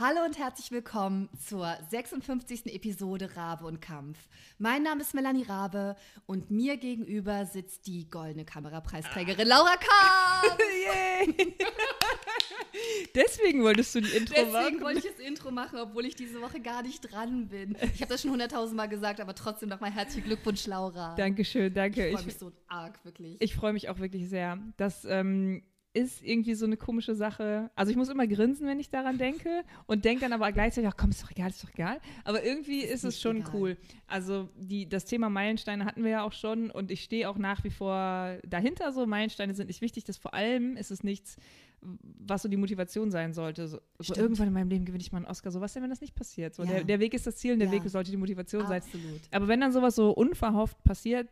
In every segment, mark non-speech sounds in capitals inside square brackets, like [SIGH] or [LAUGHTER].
Hallo und herzlich willkommen zur 56. Episode Rabe und Kampf. Mein Name ist Melanie Rabe und mir gegenüber sitzt die goldene Kamerapreisträgerin Laura Kampf. [LAUGHS] Yay! Deswegen wolltest du die Intro Deswegen machen. Deswegen wollte ich das Intro machen, obwohl ich diese Woche gar nicht dran bin. Ich habe das schon hunderttausend Mal gesagt, aber trotzdem nochmal herzlichen Glückwunsch, Laura. Dankeschön, danke. Ich freue mich so arg, wirklich. Ich freue mich auch wirklich sehr. Das ähm, ist irgendwie so eine komische Sache. Also ich muss immer grinsen, wenn ich daran denke und denke dann aber gleichzeitig, ach komm, ist doch egal, ist doch egal. Aber irgendwie ist, ist es schon egal. cool. Also die, das Thema Meilensteine hatten wir ja auch schon und ich stehe auch nach wie vor dahinter so. Meilensteine sind nicht wichtig, das vor allem ist es nichts, was so die Motivation sein sollte. So, so irgendwann in meinem Leben gewinne ich mal einen Oscar. So was denn, wenn das nicht passiert? So, ja. der, der, Weg ist das Ziel und der ja. Weg sollte die Motivation Absolut. sein. Aber wenn dann sowas so unverhofft passiert,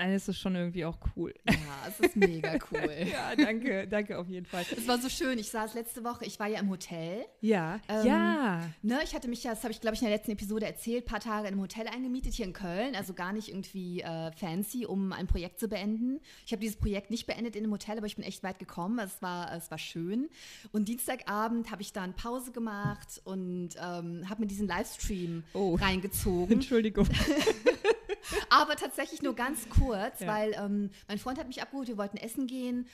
dann ist es schon irgendwie auch cool. Ja, es ist mega cool. [LAUGHS] ja, danke, danke auf jeden Fall. Es war so schön. Ich saß letzte Woche, ich war ja im Hotel. Ja, ähm, ja. Ne, ich hatte mich ja, das habe ich glaube ich in der letzten Episode erzählt, ein paar Tage in einem Hotel eingemietet hier in Köln, also gar nicht irgendwie äh, fancy, um ein Projekt zu beenden. Ich habe dieses Projekt nicht beendet in einem Hotel, aber ich bin echt weit gekommen. Es war, es war schön. Und Dienstagabend habe ich dann Pause gemacht und ähm, habe mir diesen Livestream oh. reingezogen. [LAUGHS] Entschuldigung. [LAUGHS] [LAUGHS] Aber tatsächlich nur ganz kurz, ja. weil ähm, mein Freund hat mich abgeholt, wir wollten essen gehen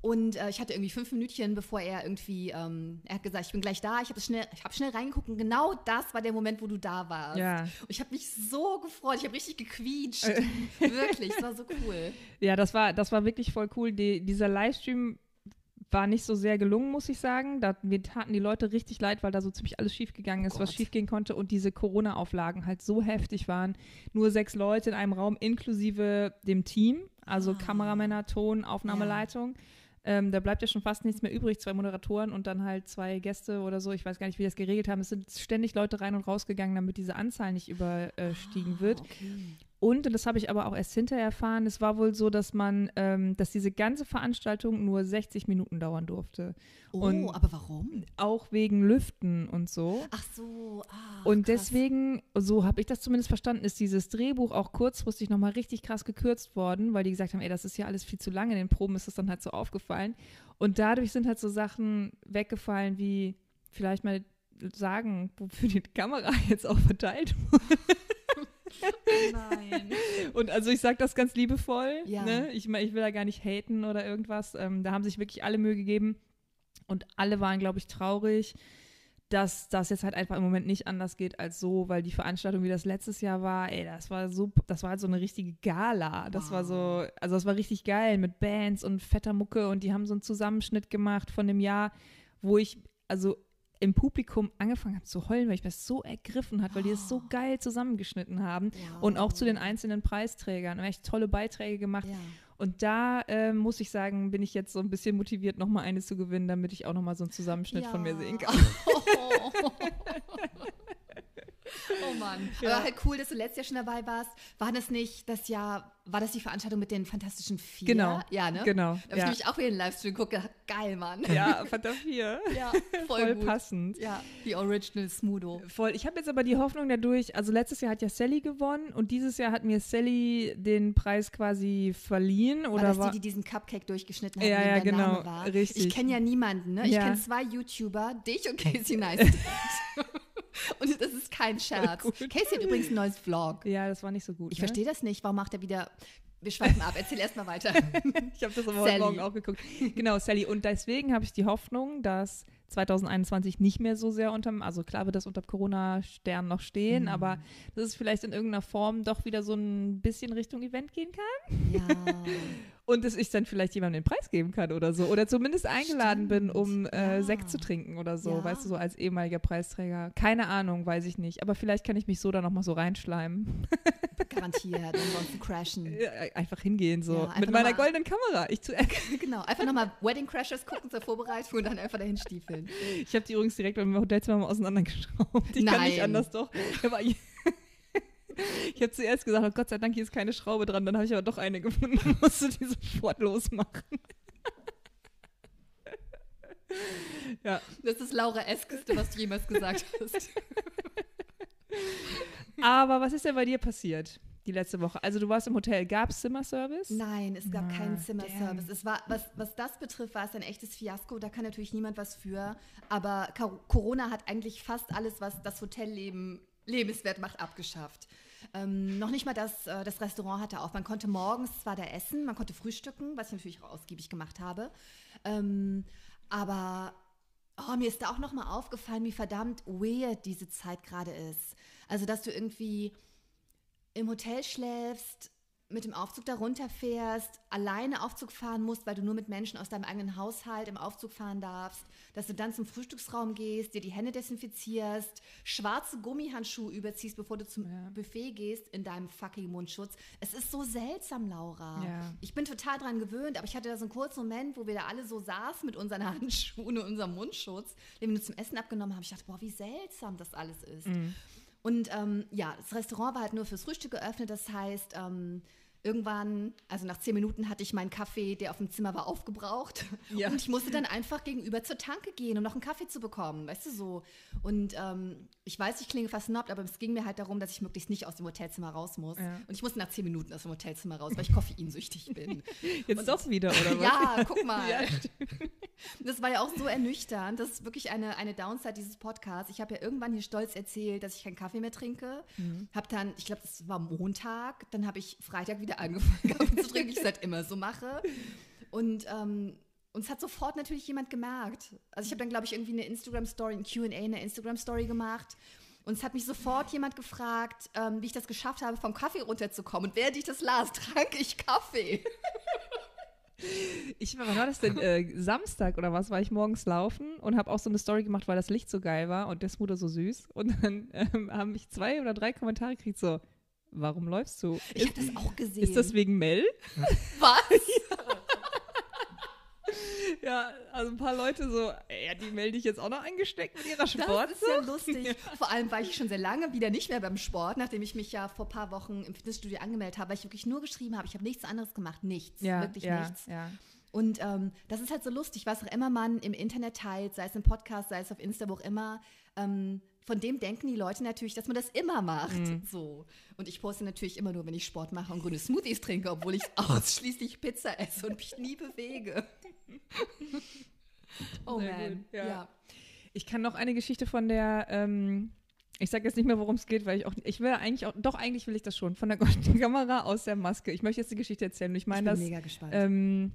und äh, ich hatte irgendwie fünf Minütchen, bevor er irgendwie, ähm, er hat gesagt, ich bin gleich da, ich habe schnell, ich habe schnell reingeguckt und genau das war der Moment, wo du da warst. Ja. Und ich habe mich so gefreut, ich habe richtig gequietscht. [LAUGHS] wirklich, es war so cool. Ja, das war, das war wirklich voll cool. Die, dieser Livestream war nicht so sehr gelungen, muss ich sagen. Da, mir taten die Leute richtig leid, weil da so ziemlich alles schiefgegangen ist, oh was schiefgehen konnte und diese Corona-Auflagen halt so heftig waren. Nur sechs Leute in einem Raum inklusive dem Team, also ah. Kameramänner, Ton, Aufnahmeleitung. Ja. Ähm, da bleibt ja schon fast nichts mehr übrig, zwei Moderatoren und dann halt zwei Gäste oder so. Ich weiß gar nicht, wie das geregelt haben. Es sind ständig Leute rein und rausgegangen, damit diese Anzahl nicht überstiegen ah, wird. Okay. Und, und das habe ich aber auch erst hinterher erfahren, es war wohl so, dass man, ähm, dass diese ganze Veranstaltung nur 60 Minuten dauern durfte. Oh, und aber warum? Auch wegen Lüften und so. Ach so, ah, Und krass. deswegen, so habe ich das zumindest verstanden, ist dieses Drehbuch auch kurzfristig nochmal richtig krass gekürzt worden, weil die gesagt haben, ey, das ist ja alles viel zu lang. In den Proben ist das dann halt so aufgefallen. Und dadurch sind halt so Sachen weggefallen wie vielleicht mal sagen, wofür die Kamera [LAUGHS] jetzt auch verteilt wurde. Nein. Und also ich sage das ganz liebevoll. Ja. Ne? Ich, ich will da gar nicht haten oder irgendwas. Ähm, da haben sich wirklich alle Mühe gegeben. Und alle waren, glaube ich, traurig, dass das jetzt halt einfach im Moment nicht anders geht als so, weil die Veranstaltung, wie das letztes Jahr war, ey, das war so, das war halt so eine richtige Gala. Das wow. war so, also das war richtig geil mit Bands und fetter Mucke und die haben so einen Zusammenschnitt gemacht von dem Jahr, wo ich, also im Publikum angefangen habe zu heulen, weil ich das so ergriffen hat, weil die es so oh. geil zusammengeschnitten haben wow. und auch zu den einzelnen Preisträgern. Echt tolle Beiträge gemacht. Ja. Und da äh, muss ich sagen, bin ich jetzt so ein bisschen motiviert, nochmal eine zu gewinnen, damit ich auch nochmal so einen Zusammenschnitt ja. von mir sehen [LAUGHS] kann. Oh. [LAUGHS] [LAUGHS] Oh Mann. Ja. Aber halt cool, dass du letztes Jahr schon dabei warst. War das nicht das Jahr, war das die Veranstaltung mit den Fantastischen Vier? Genau. Ja, ne? Genau. Da habe ich nämlich auch wieder den Livestream geguckt. Geil, Mann. Ja, Fanta 4. ja, [LAUGHS] voll, voll passend. Ja, die Original Smudo. Voll. Ich habe jetzt aber die Hoffnung dadurch, also letztes Jahr hat ja Sally gewonnen und dieses Jahr hat mir Sally den Preis quasi verliehen. Oder war das war die, die diesen Cupcake durchgeschnitten hat, ja, ja, der genau. Name war? Richtig. Ich kenne ja niemanden, ne? Ich Ja. kenne zwei YouTuber, dich und [LAUGHS] Casey Neistat. [LAUGHS] und das ist kein Scherz. Gut. Casey hat übrigens ein neues Vlog. Ja, das war nicht so gut. Ich ne? verstehe das nicht. Warum macht er wieder. Wir schweifen ab. Erzähl erst mal weiter. [LAUGHS] Ich habe das aber heute Morgen auch geguckt. Genau, Sally. Und deswegen habe ich die Hoffnung, dass 2021 nicht mehr so sehr unterm, also klar wird das unter Corona-Stern noch stehen, Mhm. aber dass es vielleicht in irgendeiner Form doch wieder so ein bisschen Richtung Event gehen kann ja. [LAUGHS] und dass ich dann vielleicht jemandem den Preis geben kann oder so. Oder zumindest eingeladen bin, um Stimmt, äh, ja. Sekt zu trinken oder so, Ja. weißt du, so als ehemaliger Preisträger. Keine Ahnung, weiß ich nicht. Aber vielleicht kann ich mich so da nochmal so reinschleimen. [LAUGHS] Garantiert. Ansonsten crashen. Ja, Einfach hingehen so. Ja, einfach Mit meiner goldenen Kamera. Ich zu [LAUGHS] Genau. Einfach nochmal Wedding Crashers gucken zur Vorbereitung und dann einfach dahin stiefeln. Ich habe die übrigens direkt beim Hotelzimmer mal auseinandergeschraubt. Ich kann nicht Nein. anders doch. Ich ich habe zuerst gesagt, oh Gott sei Dank, hier ist keine Schraube dran. Dann habe ich aber doch eine gefunden und [LAUGHS] musste die sofort losmachen. [LAUGHS] ja, Das ist Laura Eskeste, was du jemals gesagt hast. [LAUGHS] aber was ist denn bei dir passiert die letzte Woche. Also du warst im Hotel. Gab es Zimmerservice? Nein, es gab Ah, keinen Zimmerservice. damn. Es war, was, was das betrifft, war es ein echtes Fiasko. Da kann natürlich niemand was für. Aber Corona hat eigentlich fast alles, was das Hotelleben lebenswert macht, abgeschafft. Ähm, noch nicht mal das, äh, das Restaurant hatte auf. Man konnte morgens zwar da essen, man konnte frühstücken, was ich natürlich auch ausgiebig gemacht habe. Ähm, aber oh, mir ist da auch noch mal aufgefallen, wie verdammt weird diese Zeit gerade ist. Also, dass du irgendwie im Hotel schläfst, mit dem Aufzug da runterfährst, alleine Aufzug fahren musst, weil du nur mit Menschen aus deinem eigenen Haushalt im Aufzug fahren darfst, dass du dann zum Frühstücksraum gehst, dir die Hände desinfizierst, schwarze Gummihandschuhe überziehst, bevor du zum Ja. Buffet gehst in deinem fucking Mundschutz. Es ist so seltsam, Laura. Ja. Ich bin total dran gewöhnt, aber ich hatte da so einen kurzen Moment, wo wir da alle so saßen mit unseren [LAUGHS] Handschuhen und unserem Mundschutz, den wir nur zum Essen abgenommen haben. Ich dachte, boah, wie seltsam das alles ist. Und ähm, ja, das Restaurant war halt nur fürs Frühstück geöffnet. Das heißt, ähm, irgendwann, also nach zehn Minuten hatte ich meinen Kaffee, der auf dem Zimmer war, aufgebraucht. Ja. Und ich musste dann einfach gegenüber zur Tanke gehen, um noch einen Kaffee zu bekommen, weißt du so. Und ähm, ich weiß, ich klinge versnobbt, aber es ging mir halt darum, dass ich möglichst nicht aus dem Hotelzimmer raus muss. Ja. Und ich musste nach zehn Minuten aus dem Hotelzimmer raus, weil ich koffeinsüchtig bin. [LAUGHS] Jetzt doch wieder, oder [LAUGHS] was? Ja, guck mal. Ja, [LAUGHS] das war ja auch so ernüchternd. Das ist wirklich eine, eine Downside dieses Podcasts. Ich habe ja irgendwann hier stolz erzählt, dass ich keinen Kaffee mehr trinke. Mhm. Habe dann, ich glaube, das war Montag, dann habe ich Freitag wieder angefangen, Kaffee zu trinken, wie ich es halt immer so mache. Und ähm, uns hat sofort natürlich jemand gemerkt. Also ich habe dann, glaube ich, irgendwie eine Instagram-Story, ein Q&A, eine Instagram-Story gemacht. Und es hat mich sofort jemand gefragt, ähm, wie ich das geschafft habe, vom Kaffee runterzukommen. Und während ich das las, [LAUGHS] trank ich Kaffee. Ich war, wann war das denn? Äh, Samstag oder was war ich morgens laufen und habe auch so eine Story gemacht, weil das Licht so geil war und der Smoothie so süß. Und dann ähm, haben mich zwei oder drei Kommentare gekriegt, so, warum läufst du? Ich habe das auch gesehen. Ist das wegen Mel? was? Ja, also ein paar Leute so, ja, die melde ich jetzt auch noch angesteckt mit ihrer Das Sport. ist ja lustig. Vor allem war ich schon sehr lange wieder nicht mehr beim Sport, nachdem ich mich ja vor ein paar Wochen im Fitnessstudio angemeldet habe, weil ich wirklich nur geschrieben habe. Ich habe nichts anderes gemacht. Nichts. ja, wirklich ja, nichts. Ja. Und ähm, das ist halt so lustig, was auch immer man im Internet teilt, sei es im Podcast, sei es auf Insta, wo auch immer. Ähm, von dem denken die Leute natürlich, dass man das immer macht. Mhm. So. Und ich poste natürlich immer nur, wenn ich Sport mache und grüne Smoothies trinke, obwohl ich [LAUGHS] ausschließlich Pizza esse und mich nie bewege. Oh Sehr man. gut, ja. ja. Ich kann noch eine Geschichte von der, ähm, ich sage jetzt nicht mehr, worum es geht, weil ich auch, ich will eigentlich auch, doch eigentlich will ich das schon, von der [LAUGHS] goldenen Kamera aus der Maske. Ich möchte jetzt die Geschichte erzählen ich meine bin das, mega gespannt. ähm,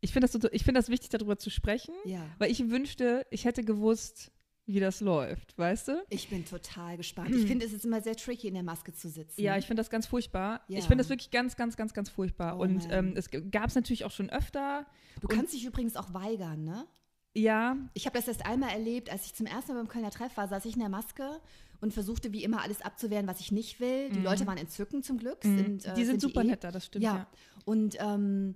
ich finde das, so- ich finde das wichtig, darüber zu sprechen, ja. weil ich wünschte, ich hätte gewusst, wie das läuft, weißt du? Ich bin total gespannt. Ich finde, es ist immer sehr tricky, in der Maske zu sitzen. Ja, ich finde das ganz furchtbar. Ja. Ich finde das wirklich ganz, ganz, ganz, ganz furchtbar. Oh, und ähm, es gab es natürlich auch schon öfter. du kannst dich übrigens auch weigern, ne? Ja, Ich habe das erst einmal erlebt, als ich zum ersten Mal beim Kölner Treff war, saß ich in der Maske und versuchte wie immer alles abzuwehren, was ich nicht will. Die Leute waren entzückend zum Glück. Sind, äh, Mhm. die sind super eh. nett da, das stimmt. Ja. Ja. Und ähm,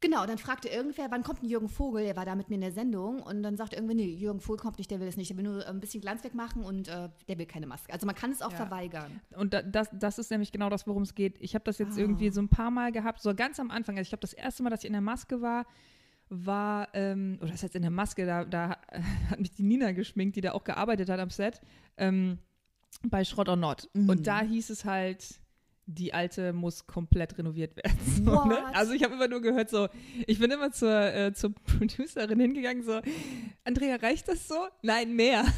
genau, dann fragte irgendwer, wann kommt denn Jürgen Vogel? Der war da mit mir in der Sendung. Und dann sagte irgendwer, nee, Jürgen Vogel kommt nicht, der will es nicht. Der will nur äh, ein bisschen Glanz wegmachen und äh, der will keine Maske. Also man kann es auch Ja. verweigern. Und da, das, das ist nämlich genau das, worum es geht. Ich habe das jetzt Ah. irgendwie so ein paar Mal gehabt, so ganz am Anfang. Also ich glaube, das erste Mal, dass ich in der Maske war, war, ähm, oder das heißt in der Maske, da, da [LAUGHS] hat mich die Nina geschminkt, die da auch gearbeitet hat am Set, ähm, bei Schrott or Not. Mhm. Und da hieß es halt, die alte muss komplett renoviert werden. [LAUGHS] So, ne? Also ich habe immer nur gehört so, ich bin immer zur, äh, zur Producerin hingegangen so, Andrea, reicht das so? Nein, mehr. [LAUGHS]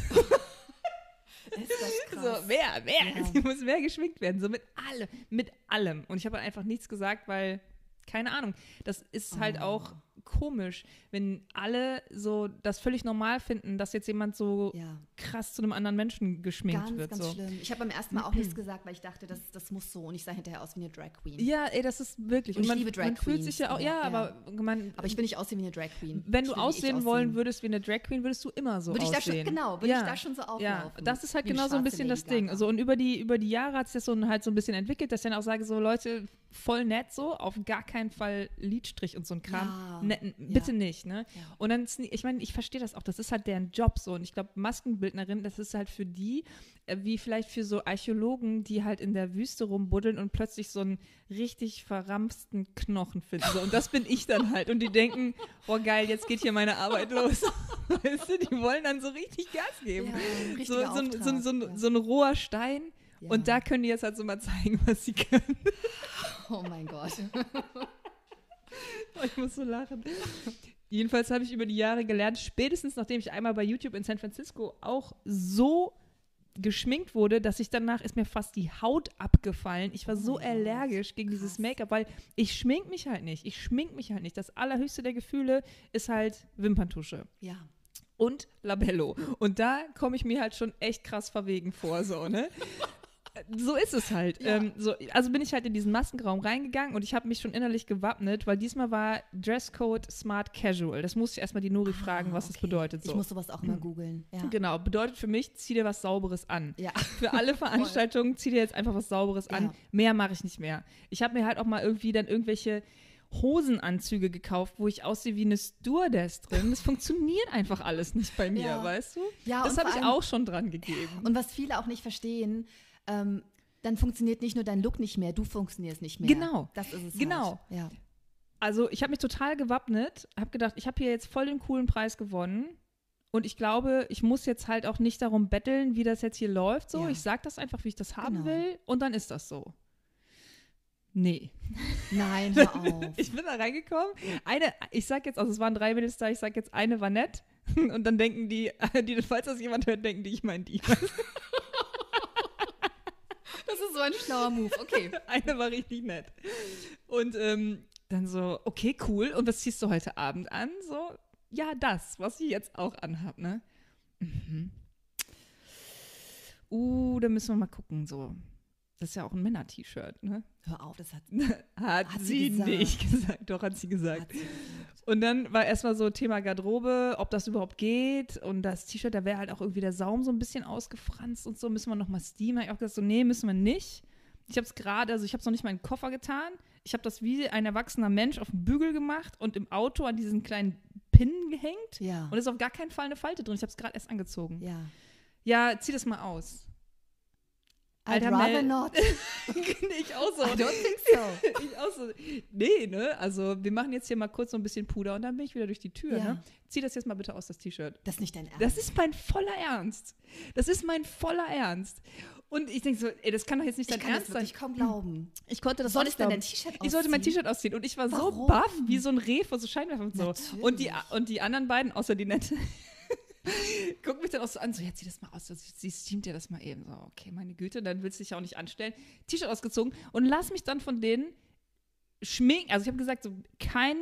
So, mehr, mehr. Ja. Sie muss mehr geschminkt werden. So mit allem, mit allem. Und ich habe einfach nichts gesagt, weil, keine Ahnung, das ist halt Oh. auch komisch, wenn alle so das völlig normal finden, dass jetzt jemand so ja. krass zu einem anderen Menschen geschminkt Ganz, wird. ganz so. schlimm. Ich habe beim ersten Mal auch nichts gesagt, weil ich dachte, das, das muss so. Und ich sah hinterher aus wie eine Drag Queen. Ja, ey, das ist wirklich. Und ich man, liebe Drag man fühlt sich ja auch, aber- ja, ja. aber man, Aber ich will nicht aussehen wie eine Drag Queen. wenn Ich du aussehen wollen würdest wie eine Drag Queen, würdest du immer so Würde ich da schon, aussehen. genau, würde ja. ich da schon so auflaufen. Ja, das ist halt genau so ein bisschen das Lady Ding. Gaga. So, und über die, über die Jahre hat sich das so ein, halt so ein bisschen entwickelt, dass ich dann auch sage, so Leute, voll nett so, auf gar keinen Fall Lidstrich und so ein Kram. Ja, Ne, n- ja. bitte nicht, ne? Ja. Und dann, ich meine, ich verstehe das auch, das ist halt deren Job so. Und ich glaube, Maskenbildnerin, das ist halt für die, äh, wie vielleicht für so Archäologen, die halt in der Wüste rumbuddeln und plötzlich so einen richtig verramsten Knochen finden. So. Und das bin ich dann halt. Und die denken, oh geil, jetzt geht hier meine Arbeit los. [LAUGHS] Weißt du, die wollen dann so richtig Gas geben so, so, Auftrag, so, so ein roher Stein. Und da können die jetzt halt so mal zeigen, was sie können. [LAUGHS] Oh mein Gott. Ich muss so lachen. Jedenfalls habe ich über die Jahre gelernt, spätestens nachdem ich einmal bei YouTube in San Francisco auch so geschminkt wurde, dass ich danach ist mir fast die Haut abgefallen. Ich war Oh so Gott, allergisch gegen dieses krass. Make-up, weil ich schmink mich halt nicht. Ich schmink mich halt nicht. Das allerhöchste der Gefühle ist halt Wimperntusche Ja. und Labello. Und da komme ich mir halt schon echt krass verwegen vor, so, ne? [LAUGHS] So ist es halt. Ja. Ähm, so, also bin ich halt in diesen Maskenraum reingegangen und ich habe mich schon innerlich gewappnet, weil diesmal war Dresscode Smart Casual. Das musste ich erstmal die Nuri fragen, Ah, was das okay. bedeutet. So. Ich muss sowas auch mal googeln. Ja. Genau, bedeutet für mich, zieh dir was Sauberes an. Ja. Für alle [LAUGHS] [LAUGHS] Veranstaltungen zieh dir jetzt einfach was Sauberes an. Mehr mache ich nicht mehr. Ich habe mir halt auch mal irgendwie dann irgendwelche Hosenanzüge gekauft, wo ich aussehe wie eine Stewardess drin. Das funktioniert einfach alles nicht bei mir, Ja. weißt du? Ja, das habe ich auch schon dran gegeben. Und was viele auch nicht verstehen, ähm, dann funktioniert nicht nur dein Look nicht mehr, du funktionierst nicht mehr. Genau. Das ist es Genau. Halt. Ja. Also ich habe mich total gewappnet, habe gedacht, ich habe hier jetzt voll den coolen Preis gewonnen. Und ich glaube, ich muss jetzt halt auch nicht darum betteln, wie das jetzt hier läuft. So, Ja. ich sage das einfach, wie ich das haben Genau. will, und dann ist das so. Nee. Nein, hör [LAUGHS] auf. Ich bin da reingekommen. Eine, ich sag jetzt, also es waren drei Mädels da, ich sag jetzt, eine war nett. [LAUGHS] Und dann denken die, [LAUGHS] die falls das jemand hört, denken die, ich meine die. Das ist so ein schlauer Move. Okay. [LAUGHS] Eine war richtig nett. Und ähm, dann so, okay, cool. Und was ziehst du heute Abend an? So, ja, das, was ich jetzt auch anhab, ne? Mhm. Uh, da müssen wir mal gucken, so. Das ist ja auch ein Männer-T-Shirt, ne? Hör auf, das hat, [LAUGHS] Hat, Hat sie, sie nicht gesagt. Doch, hat sie gesagt. hat sie gesagt. Und dann war erstmal so Thema Garderobe, ob das überhaupt geht. Und das T-Shirt, da wäre halt auch irgendwie der Saum so ein bisschen ausgefranst und so. Müssen wir nochmal steamen? Ich auch gesagt, so, nee, müssen wir nicht. Ich habe es gerade, also ich habe es noch nicht mal in den Koffer getan. Ich habe das wie ein erwachsener Mensch auf den Bügel gemacht und im Auto an diesen kleinen Pinnen gehängt. Ja. Und es ist auf gar keinen Fall eine Falte drin. Ich habe es gerade erst angezogen. ja. Ja, zieh das mal aus. I'd Alter, rather Mel- not. [LAUGHS] ich auch so. I don't think so. [LAUGHS] ich auch so. Nee, ne? Also, wir machen jetzt hier mal kurz so ein bisschen Puder und dann bin ich wieder durch die Tür, Ja. ne? Zieh das jetzt mal bitte aus, das T-Shirt. Das ist nicht dein Ernst. Das ist mein voller Ernst. Das ist mein voller Ernst. Und ich denke so, ey, das kann doch jetzt nicht ich dein kann das Ernst sein. wirklich kaum glauben. Ich konnte das Soll auch ich nicht dein T-Shirt Ich sollte mein ausziehen? T-Shirt ausziehen und ich war so Warum? baff wie so ein Reh vor so Scheinwerfer und so. Natürlich. Und die, und die anderen beiden, außer die Nette, [LAUGHS] gucken mich dann auch so an, so, ja, zieh das mal aus, so, sie steamt dir das mal eben. So, okay, meine Güte, dann willst du dich ja auch nicht anstellen. T-Shirt ausgezogen und lass mich dann von denen schminken. Also ich habe gesagt, so, kein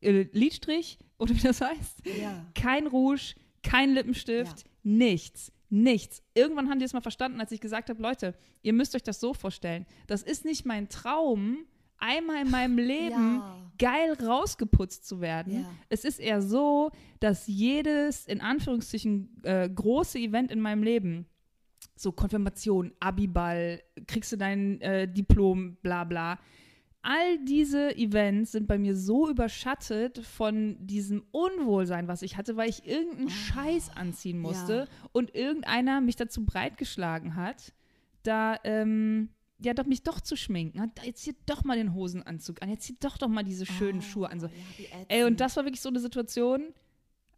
äh, Lidstrich, oder wie das heißt, Ja. kein Rouge, kein Lippenstift, nichts. Nichts. Irgendwann haben die es mal verstanden, als ich gesagt habe, Leute, ihr müsst euch das so vorstellen. Das ist nicht mein Traum, einmal in meinem Leben Ja. geil rausgeputzt zu werden. Ja. Es ist eher so, dass jedes, in Anführungsstrichen, äh, große Event in meinem Leben, so Konfirmation, Abiball, kriegst du dein äh, Diplom, bla bla, all diese Events sind bei mir so überschattet von diesem Unwohlsein, was ich hatte, weil ich irgendeinen Scheiß anziehen musste ja. und irgendeiner mich dazu breitgeschlagen hat, da ähm, ja doch mich doch zu schminken. Jetzt zieh doch mal den Hosenanzug an, jetzt zieh doch doch mal diese schönen Schuhe an. So. Oh, ja, Ey, und das war wirklich so eine Situation.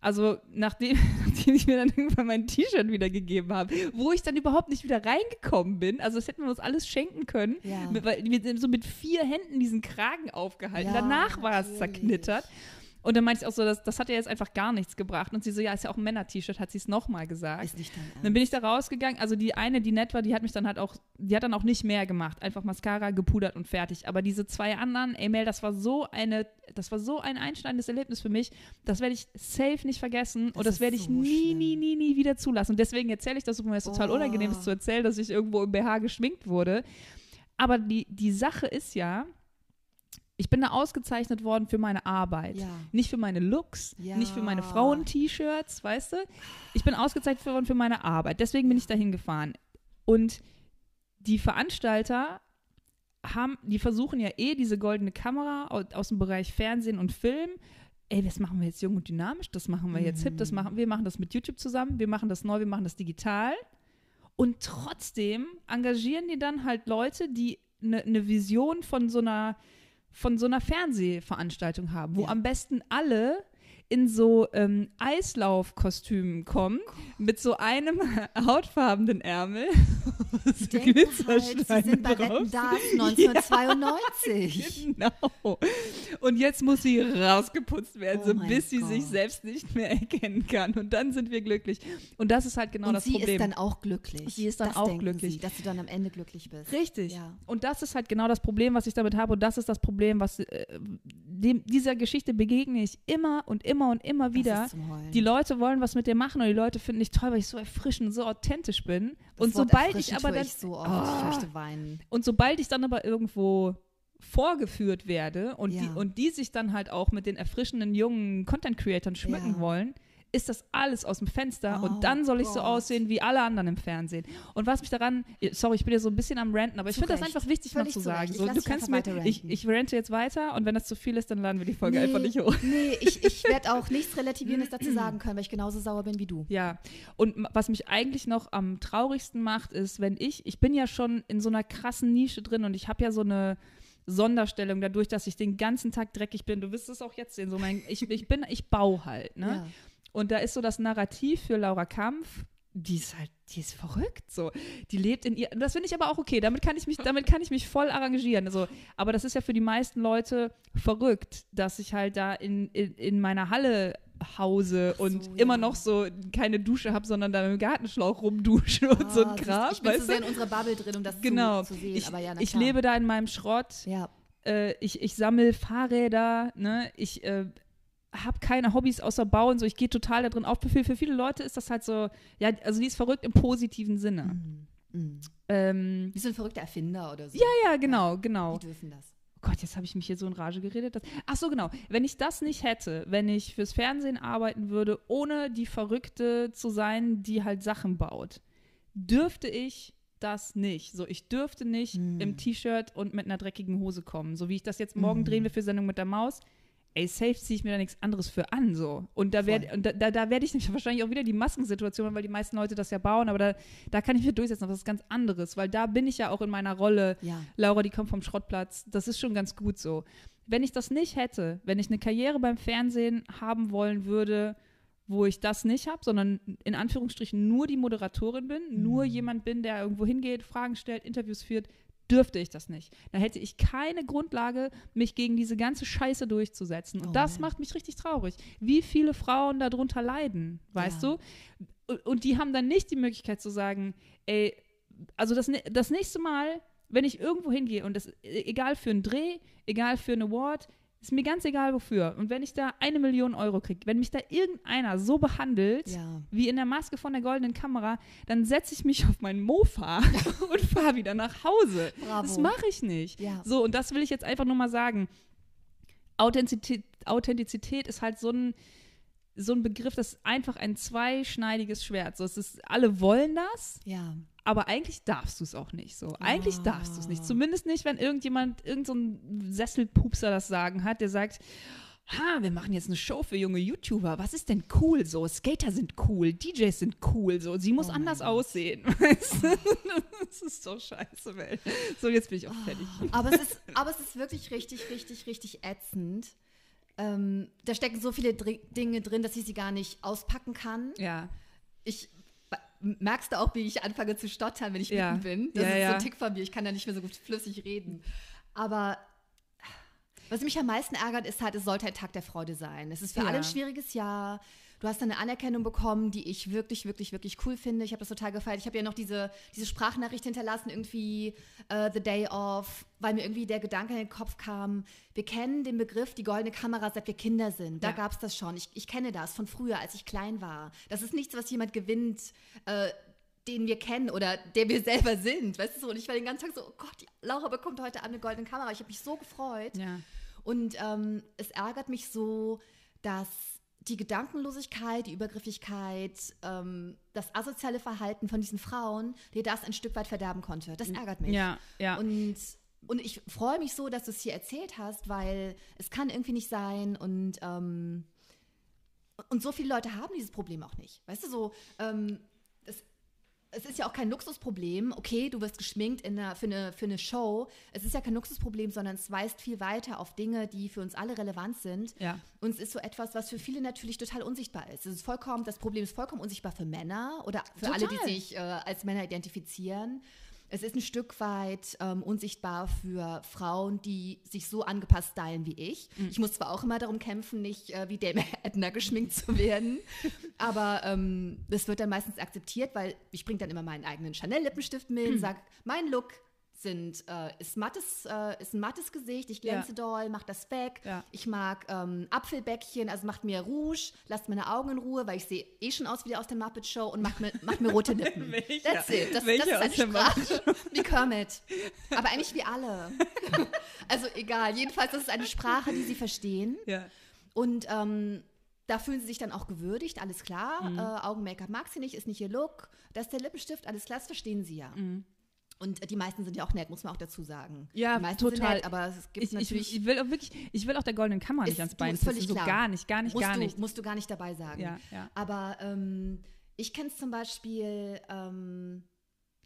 Also, nachdem, [LAUGHS] nachdem ich mir dann irgendwann mein T-Shirt wiedergegeben habe, wo ich dann überhaupt nicht wieder reingekommen bin. Also, das hätten wir uns alles schenken können. Ja. Mit, weil wir so mit vier Händen diesen Kragen aufgehalten. Ja, Danach war es zerknittert. Und dann meinte ich auch so, das, das hat ja jetzt einfach gar nichts gebracht. Und sie so, ja, ist ja auch ein Männer-T-Shirt, hat sie es nochmal gesagt. Ist nicht dein. Dann bin ich da rausgegangen. Also die eine, die nett war, die hat mich dann halt auch, die hat dann auch nicht mehr gemacht. Einfach Mascara, gepudert und fertig. Aber diese zwei anderen, ey Mel, das war so eine, das war so ein einschneidendes Erlebnis für mich. Das werde ich safe nicht vergessen. Das und das werde ich so nie, schlimm. nie, nie, nie wieder zulassen. Und deswegen erzähle ich das, wo mir das total Oh. unangenehm ist zu erzählen, dass ich irgendwo im BH geschminkt wurde. Aber die, die Sache ist ja, ich bin da ausgezeichnet worden für meine Arbeit. Ja. Nicht für meine Looks, Ja. nicht für meine Frauen-T-Shirts, weißt du? Ich bin ausgezeichnet worden für meine Arbeit. Deswegen bin ich da hingefahren. Und die Veranstalter haben, die versuchen ja eh diese goldene Kamera aus, dem Bereich Fernsehen und Film. Ey, das machen wir jetzt jung und dynamisch, das machen wir jetzt hip, das machen wir machen das mit YouTube zusammen, wir machen das neu, wir machen das digital. Und trotzdem engagieren die dann halt Leute, die eine ne Vision von so einer von so einer Fernsehveranstaltung haben, wo Ja. am besten alle in so ähm, Eislaufkostümen kommen, mit so einem [LAUGHS] hautfarbenen Ärmel. [LAUGHS] so Denken halt, sie sind bei Retten das 1992. [LAUGHS] Ja, genau. Und jetzt muss sie rausgeputzt werden, oh so bis sie sich selbst nicht mehr erkennen kann. Und dann sind wir glücklich. Und das ist halt genau Und das Problem. Sie ist dann auch glücklich. Sie ist dann das auch glücklich. Sie, dass du dann am Ende glücklich bist. Richtig. Ja. Und das ist halt genau das Problem, was ich damit habe. Und das ist das Problem, was äh, dem, dieser Geschichte begegne ich immer und immer und immer wieder. Die Leute wollen was mit dir machen und die Leute finden mich toll, weil ich so erfrischend und so authentisch bin. Das und Wort sobald ich aber dann. Ich so oft, oh, ich möchte weinen. Und sobald ich dann aber irgendwo vorgeführt werde und, Ja. die, und die sich dann halt auch mit den erfrischenden jungen Content-Creatern schmücken Ja. wollen, ist das alles aus dem Fenster Oh und dann soll ich so Gott. aussehen wie alle anderen im Fernsehen. Und was mich daran, sorry, ich bin ja so ein bisschen am Ranten, aber ich finde das einfach wichtig mal Völlig zu zu sagen. So, du kannst mir, weiter ich, ich rante jetzt weiter und wenn das zu viel ist, dann laden wir die Folge einfach nicht hoch. Nee, ich, ich werde auch nichts Relativierendes [LAUGHS] dazu sagen können, weil ich genauso sauer bin wie du. Ja, und was mich eigentlich noch am traurigsten macht, ist, wenn ich, ich bin ja schon in so einer krassen Nische drin und ich habe ja so eine Sonderstellung dadurch, dass ich den ganzen Tag dreckig bin. Du wirst es auch jetzt sehen. So mein, ich, ich bin, ich baue halt, ne? Ja. Und da ist so das Narrativ für Laura Kampf, die ist halt, die ist verrückt so. Die lebt in ihr. Das finde ich aber auch okay. Damit kann ich mich, damit kann ich mich voll arrangieren. Also, aber das ist ja für die meisten Leute verrückt, dass ich halt da in, in, in meiner Halle hause Ach und so, immer ja. noch so keine Dusche habe, sondern da mit dem Gartenschlauch rumdusche und so Ah, ein siehst du, Kram. Ich bin weißt sehr du? in unserer Bubble drin, um das Genau. zu, zu sehen. Ich, aber ja, ich lebe da in meinem Schrott Ja, äh, ich, ich sammle Fahrräder, ne? Ich äh, habe keine Hobbys außer Bauen, so ich gehe total da drin auf. Für, für viele Leute ist das halt so, ja, also die ist verrückt im positiven Sinne. Mhm. Mhm. Ähm, Wie so ein verrückter Erfinder oder so. ja, ja, genau, genau. Die dürfen das. Oh Gott, jetzt habe ich mich hier so in Rage geredet. Dass, ach so, genau. Wenn ich das nicht hätte, wenn ich fürs Fernsehen arbeiten würde, ohne die Verrückte zu sein, die halt Sachen baut, dürfte ich das nicht. So, ich dürfte nicht Hm. im T-Shirt und mit einer dreckigen Hose kommen. So wie ich das jetzt morgen Mhm. drehen wir für Sendung mit der Maus. Ey, safe ziehe ich mir da nichts anderes für an, so. Und da werde und da, da, da werde ich wahrscheinlich auch wieder die Maskensituation, haben, weil die meisten Leute das ja bauen, aber da, da kann ich mir durchsetzen, aber das ist ganz anderes, weil da bin ich ja auch in meiner Rolle, Ja. Laura, die kommt vom Schrottplatz. Das ist schon ganz gut so. Wenn ich das nicht hätte, wenn ich eine Karriere beim Fernsehen haben wollen würde, wo ich das nicht habe, sondern in Anführungsstrichen nur die Moderatorin bin, nur Mhm. jemand bin, der irgendwo hingeht, Fragen stellt, Interviews führt, dürfte ich das nicht. Da hätte ich keine Grundlage, mich gegen diese ganze Scheiße durchzusetzen. Und Oh das man. macht mich richtig traurig. Wie viele Frauen darunter leiden, weißt Ja. du? Und- die haben dann nicht die Möglichkeit zu sagen, ey, also das, das nächste Mal, wenn ich irgendwo hingehe und das, e- egal für einen Dreh, egal für einen Award, ist mir ganz egal wofür. Und wenn ich da eine Million Euro kriege, wenn mich da irgendeiner so behandelt, Ja. wie in der Maske von der goldenen Kamera, dann setze ich mich auf meinen Mofa [LAUGHS] und fahre wieder nach Hause. Bravo. Das mache ich nicht. Ja. So, und das will ich jetzt einfach nur mal sagen. Authentizität, Authentizität ist halt so ein, so ein Begriff, das ist einfach ein zweischneidiges Schwert. So, es ist, alle wollen das, Ja. Aber eigentlich darfst du es auch nicht. So, eigentlich Ah. darfst du es nicht. Zumindest nicht, wenn irgendjemand, irgendein so Sesselpupser das Sagen hat, der sagt, ha, wir machen jetzt eine Show für junge YouTuber. Was ist denn cool so? Skater sind cool, DJs sind cool so. Sie muss Oh anders Gott. aussehen. [LAUGHS] Weißt du? Das ist so scheiße, Welt. So, jetzt bin ich auch fertig. Aber es ist, aber es ist wirklich richtig, richtig, richtig ätzend. Ähm, da stecken so viele Dr Dinge drin, dass ich sie gar nicht auspacken kann. Ja. Ich merkst du auch, wie ich anfange zu stottern, wenn ich Ja. bin. Das Ja, ist ja. so ein Tick von mir. Ich kann da nicht mehr so gut flüssig reden. Aber was mich am meisten ärgert, ist halt, es sollte ein Tag der Freude sein. Es ist für Ja. alle ein schwieriges Jahr. Du hast eine Anerkennung bekommen, die ich wirklich, wirklich, wirklich cool finde. Ich habe das total gefeiert. Ich habe ja noch diese, diese Sprachnachricht hinterlassen, irgendwie äh, The Day Off, weil mir irgendwie der Gedanke in den Kopf kam, wir kennen den Begriff die goldene Kamera, seit wir Kinder sind. Da Ja. gab es das schon. Ich, ich kenne das von früher, als ich klein war. Das ist nichts, was jemand gewinnt, äh, den wir kennen oder der wir selber sind. Weißt du so? Und ich war den ganzen Tag so, oh Gott, die Laura bekommt heute eine goldene Kamera. Ich habe mich so gefreut. Ja. Und ähm, es ärgert mich so, dass die Gedankenlosigkeit, die Übergriffigkeit, ähm, das asoziale Verhalten von diesen Frauen dir das ein Stück weit verderben konnte. Das ärgert mich. Ja, ja. Und, und ich freue mich so, dass du es hier erzählt hast, weil es kann irgendwie nicht sein und, ähm, und so viele Leute haben dieses Problem auch nicht. Weißt du, so, ähm, es ist ja auch kein Luxusproblem. Okay, du wirst geschminkt in einer, für, eine, für eine Show. Es ist ja kein Luxusproblem, sondern es weist viel weiter auf Dinge, die für uns alle relevant sind. Ja. Und es ist so etwas, was für viele natürlich total unsichtbar ist. Es ist vollkommen, das Problem ist vollkommen unsichtbar für Männer oder für Total. alle, die sich äh, als Männer identifizieren. Es ist ein Stück weit ähm, unsichtbar für Frauen, die sich so angepasst stylen wie ich. Ich muss zwar auch immer darum kämpfen, nicht äh, wie Dame [LAUGHS] Edna geschminkt zu werden, aber ähm, das wird dann meistens akzeptiert, weil ich bringe dann immer meinen eigenen Chanel-Lippenstift mit und sage, mein Look sind, äh, ist, mattes, äh, ist ein mattes Gesicht, ich glänze Ja. doll, mach das weg. Ja. Ich mag ähm, Apfelbäckchen, also macht mir Rouge, lasst meine Augen in Ruhe, weil ich sehe eh schon aus wie der aus der Muppet Show und macht mir, macht mir rote Lippen. [LAUGHS] Welcher? That's it. Das, das Welcher ist eine Sprache [LAUGHS] wie Kermit. Aber eigentlich wie alle. [LAUGHS] also egal, jedenfalls, das ist eine Sprache, die sie verstehen. Ja. Und ähm, da fühlen sie sich dann auch gewürdigt, alles klar. Mhm. Äh, Augen-Make-up mag sie nicht, ist nicht ihr Look. Das ist der Lippenstift, alles klar, das verstehen sie ja. Und die meisten sind ja auch nett, muss man auch dazu sagen. Mhm. Ja, die meisten total. Nett, aber es gibt Ich, ich, natürlich. ich will auch wirklich, ich will auch der goldenen Kammer nicht ans Bein pissen, so klar. gar nicht, gar nicht, musst gar nicht. Musst du gar nicht dabei sagen. Ja, ja. Aber ähm, ich kenne es zum Beispiel, ähm,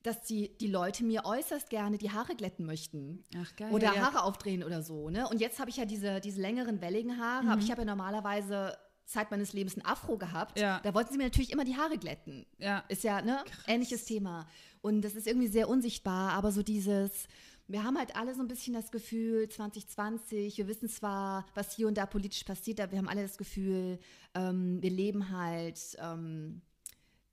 dass die, die Leute mir äußerst gerne die Haare glätten möchten. Ach geil. Oder ja. Haare aufdrehen oder so. Ne? Und jetzt habe ich ja diese, diese längeren, welligen Haare, aber ich habe ja normalerweise Zeit meines Lebens ein Afro gehabt. Mhm. Ja. Da wollten sie mir natürlich immer die Haare glätten. Ja. Ist ja, ne? Ähnliches Thema. Und das ist irgendwie sehr unsichtbar, aber so dieses, wir haben halt alle so ein bisschen das Gefühl, 2020, wir wissen zwar, was hier und da politisch passiert, aber wir haben alle das Gefühl, ähm, wir leben halt ähm,